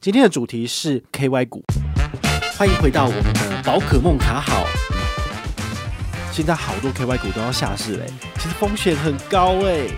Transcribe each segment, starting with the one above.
今天的主题是 KY 股，欢迎回到我们的宝可梦卡好。现在好多 KY 股都要下市嘞，其实风险很高哎。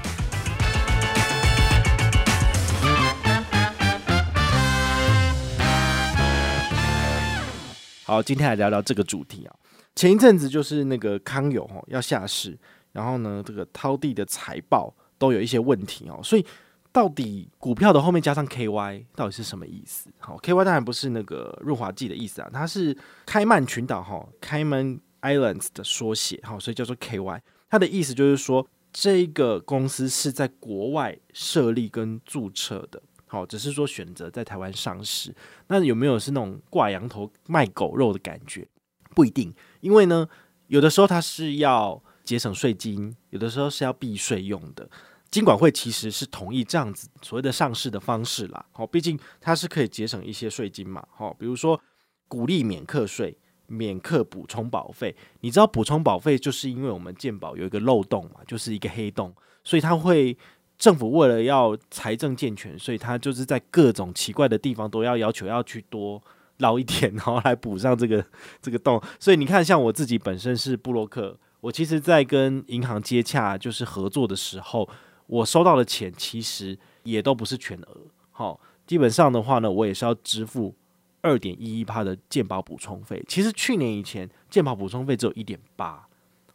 好，今天来聊聊这个主题啊。前一阵子就是那个康友哦要下市，然后呢，这个淘地的财报都有一些问题哦，所以。到底股票的后面加上 KY 到底是什么意思？好，KY 当然不是那个润滑剂的意思啊，它是开曼群岛哈，Cayman Islands 的缩写，好，所以叫做 KY。它的意思就是说，这个公司是在国外设立跟注册的，好，只是说选择在台湾上市。那有没有是那种挂羊头卖狗肉的感觉？不一定，因为呢，有的时候它是要节省税金，有的时候是要避税用的。金管会其实是同意这样子所谓的上市的方式啦，好，毕竟它是可以节省一些税金嘛，好，比如说鼓励免课税、免课补充保费。你知道补充保费就是因为我们健保有一个漏洞嘛，就是一个黑洞，所以它会政府为了要财政健全，所以它就是在各种奇怪的地方都要要求要去多捞一点，然后来补上这个这个洞。所以你看，像我自己本身是布洛克，我其实在跟银行接洽就是合作的时候。我收到的钱其实也都不是全额，好，基本上的话呢，我也是要支付二点一一趴的健保补充费。其实去年以前健保补充费只有一点八，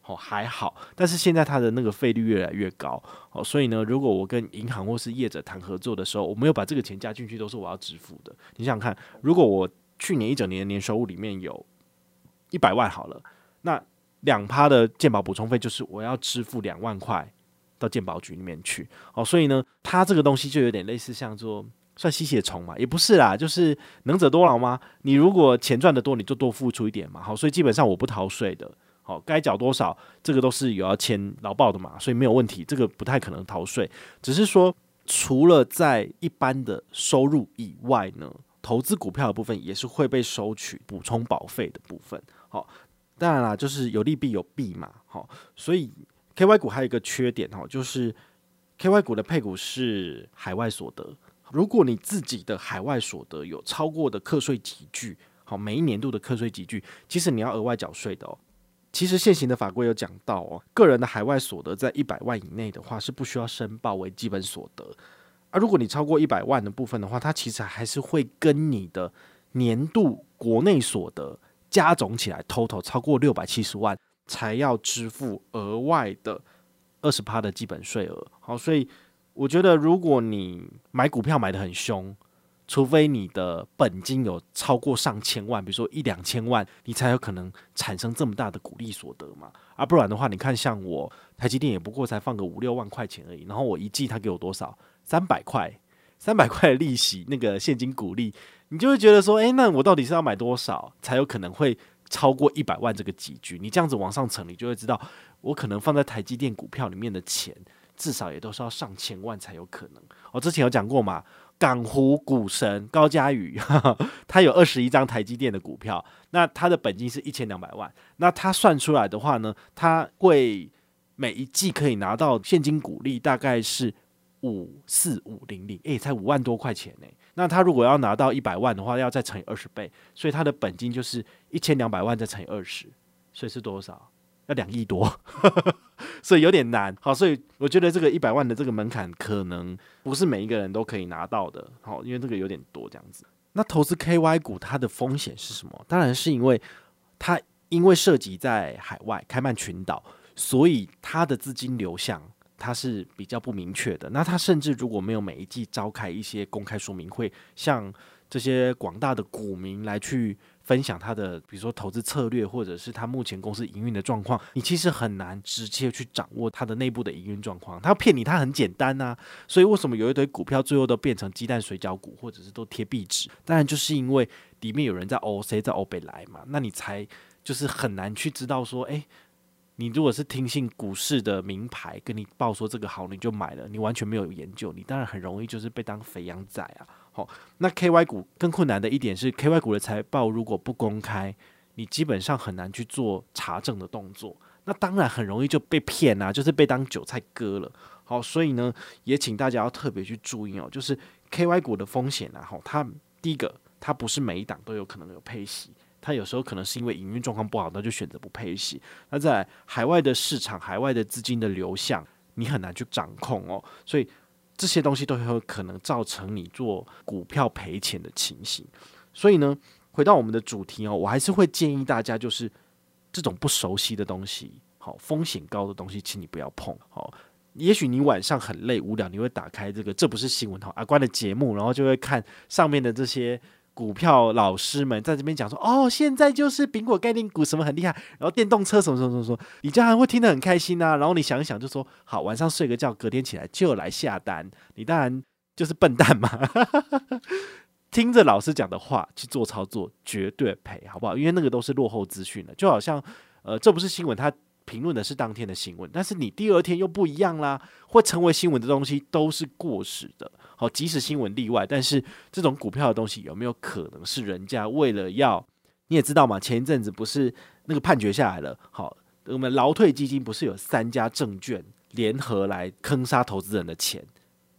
好还好，但是现在它的那个费率越来越高，好，所以呢，如果我跟银行或是业者谈合作的时候，我没有把这个钱加进去，都是我要支付的。你想想看，如果我去年一整年的年收入里面有一百万好了，那两趴的健保补充费就是我要支付两万块。到健保局里面去，哦，所以呢，它这个东西就有点类似像做算吸血虫嘛，也不是啦，就是能者多劳吗？你如果钱赚得多，你就多付出一点嘛，好，所以基本上我不逃税的，好，该缴多少，这个都是有要签劳报的嘛，所以没有问题，这个不太可能逃税，只是说除了在一般的收入以外呢，投资股票的部分也是会被收取补充保费的部分，好，当然啦，就是有利必有弊嘛，好，所以。KY 股还有一个缺点哈，就是 KY 股的配股是海外所得。如果你自己的海外所得有超过的课税级距，好，每一年度的课税级距，其实你要额外缴税的哦。其实现行的法规有讲到哦，个人的海外所得在一百万以内的话，是不需要申报为基本所得。而如果你超过一百万的部分的话，它其实还是会跟你的年度国内所得加总起来，total 超过六百七十万。才要支付额外的二十趴的基本税额。好，所以我觉得，如果你买股票买得很凶，除非你的本金有超过上千万，比如说一两千万，你才有可能产生这么大的股利所得嘛。啊，不然的话，你看像我台积电也不过才放个五六万块钱而已，然后我一季他给我多少？三百块，三百块的利息，那个现金股利，你就会觉得说，诶，那我到底是要买多少才有可能会？超过一百万这个集聚，你这样子往上乘，你就会知道，我可能放在台积电股票里面的钱，至少也都是要上千万才有可能。我之前有讲过嘛，港湖股神高嘉宇，他有二十一张台积电的股票，那他的本金是一千两百万，那他算出来的话呢，他会每一季可以拿到现金股利大概是五四五零零，诶，才五万多块钱呢。那他如果要拿到一百万的话，要再乘以二十倍，所以他的本金就是一千两百万再乘以二十，所以是多少？要两亿多，所以有点难。好，所以我觉得这个一百万的这个门槛可能不是每一个人都可以拿到的。好，因为这个有点多这样子。那投资 KY 股它的风险是什么？当然是因为它因为涉及在海外开曼群岛，所以它的资金流向。它是比较不明确的。那它甚至如果没有每一季召开一些公开说明会，向这些广大的股民来去分享他的，比如说投资策略，或者是他目前公司营运的状况，你其实很难直接去掌握它的内部的营运状况。他要骗你，他很简单呐。所以为什么有一堆股票最后都变成鸡蛋水饺股，或者是都贴壁纸？当然就是因为里面有人在欧 C 在欧北来嘛。那你才就是很难去知道说，诶。你如果是听信股市的名牌跟你报说这个好，你就买了，你完全没有研究，你当然很容易就是被当肥羊仔啊！好，那 KY 股更困难的一点是，KY 股的财报如果不公开，你基本上很难去做查证的动作，那当然很容易就被骗啊，就是被当韭菜割了。好，所以呢，也请大家要特别去注意哦，就是 KY 股的风险啊，哈，它第一个，它不是每一档都有可能有配息，它有时候可能是因为营运状况不好，那就选择不配息。那在海外的市场，海外的资金的流向，你很难去掌控哦，所以这些东西都有可能造成你做股票赔钱的情形。所以呢，回到我们的主题哦，我还是会建议大家，就是这种不熟悉的东西，好风险高的东西，请你不要碰。好，也许你晚上很累无聊，你会打开这个这不是新闻哈阿关的节目，然后就会看上面的这些股票老师们在这边讲说，哦，现在就是苹果概念股什么很厉害，然后电动车什么什么什么，你这样会听得很开心啊。然后你想一想，就说好，晚上睡个觉，隔天起来就来下单，你当然就是笨蛋嘛。听着老师讲的话去做操作，绝对赔，好不好？因为那个都是落后资讯的，就好像，呃，这不是新闻，它评论的是当天的新闻，但是你第二天又不一样啦，会成为新闻的东西都是过时的。好，即使新闻例外，但是这种股票的东西有没有可能是人家为了要？你也知道嘛，前一阵子不是那个判决下来了，好，我们劳退基金不是有三家证券联合来坑杀投资人的钱？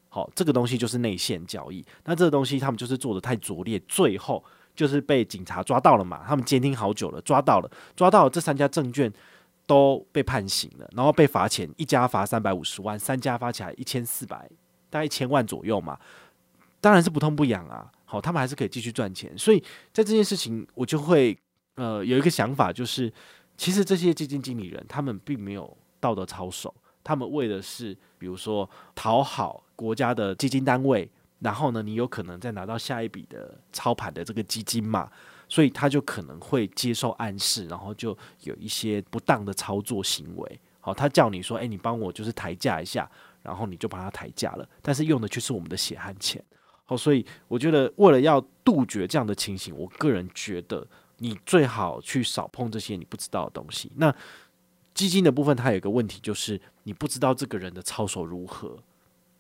好，这个东西就是内线交易。那这个东西他们就是做的太拙劣，最后就是被警察抓到了嘛。他们监听好久了，抓到了，抓到了。这三家证券都被判刑了，然后被罚钱，一家罚三百五十万，三家罚起来一千四百，大概一千万左右嘛。当然是不痛不痒啊。好，他们还是可以继续赚钱。所以在这件事情，我就会呃有一个想法，就是其实这些基金经理人他们并没有道德操守。他们为的是，比如说讨好国家的基金单位，然后呢，你有可能再拿到下一笔的操盘的这个基金嘛，所以他就可能会接受暗示，然后就有一些不当的操作行为。好，他叫你说，诶，你帮我就是抬价一下，然后你就帮他抬价了，但是用的却是我们的血汗钱。好，所以我觉得为了要杜绝这样的情形，我个人觉得你最好去少碰这些你不知道的东西。那基金的部分，它有一个问题，就是你不知道这个人的操守如何，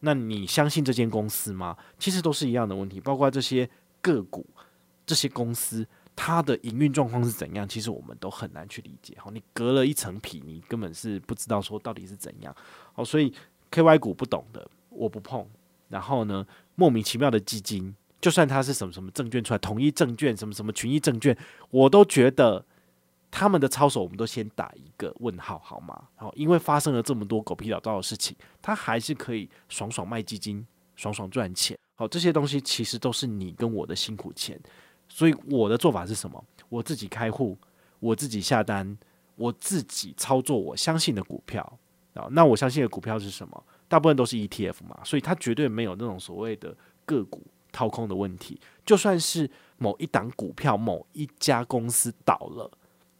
那你相信这间公司吗？其实都是一样的问题，包括这些个股、这些公司，它的营运状况是怎样，其实我们都很难去理解。好，你隔了一层皮，你根本是不知道说到底是怎样。好，所以 KY 股不懂的，我不碰。然后呢，莫名其妙的基金，就算它是什么什么证券出来，统一证券、什么什么群益证券，我都觉得。他们的操守，我们都先打一个问号，好吗？好，因为发生了这么多狗屁倒灶的事情，他还是可以爽爽卖基金，爽爽赚钱。好，这些东西其实都是你跟我的辛苦钱。所以我的做法是什么？我自己开户，我自己下单，我自己操作我相信的股票啊。那我相信的股票是什么？大部分都是 ETF 嘛，所以它绝对没有那种所谓的个股掏空的问题。就算是某一档股票、某一家公司倒了。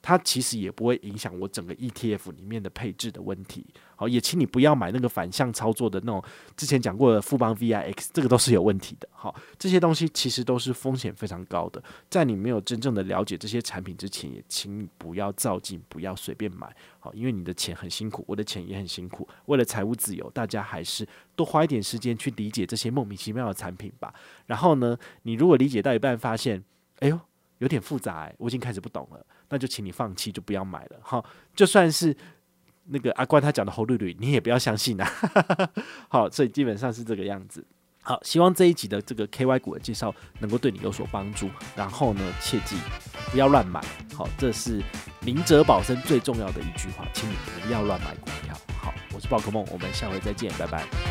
它其实也不会影响我整个 ETF 里面的配置的问题。好，也请你不要买那个反向操作的那种，之前讲过的富邦 VIX，这个都是有问题的。好，这些东西其实都是风险非常高的。在你没有真正的了解这些产品之前，也请你不要照进，不要随便买。好，因为你的钱很辛苦，我的钱也很辛苦。为了财务自由，大家还是多花一点时间去理解这些莫名其妙的产品吧。然后呢，你如果理解到一半发现，哎呦，有点复杂欸，我已经开始不懂了。那就请你放弃，就不要买了。好，就算是那个阿关他讲的红绿绿，你也不要相信啊。好，所以基本上是这个样子。好，希望这一集的这个 KY 股的介绍能够对你有所帮助。然后呢，切记不要乱买。好，这是明哲保身最重要的一句话，请你不要乱买股票。好，我是宝可梦，我们下回再见，拜拜。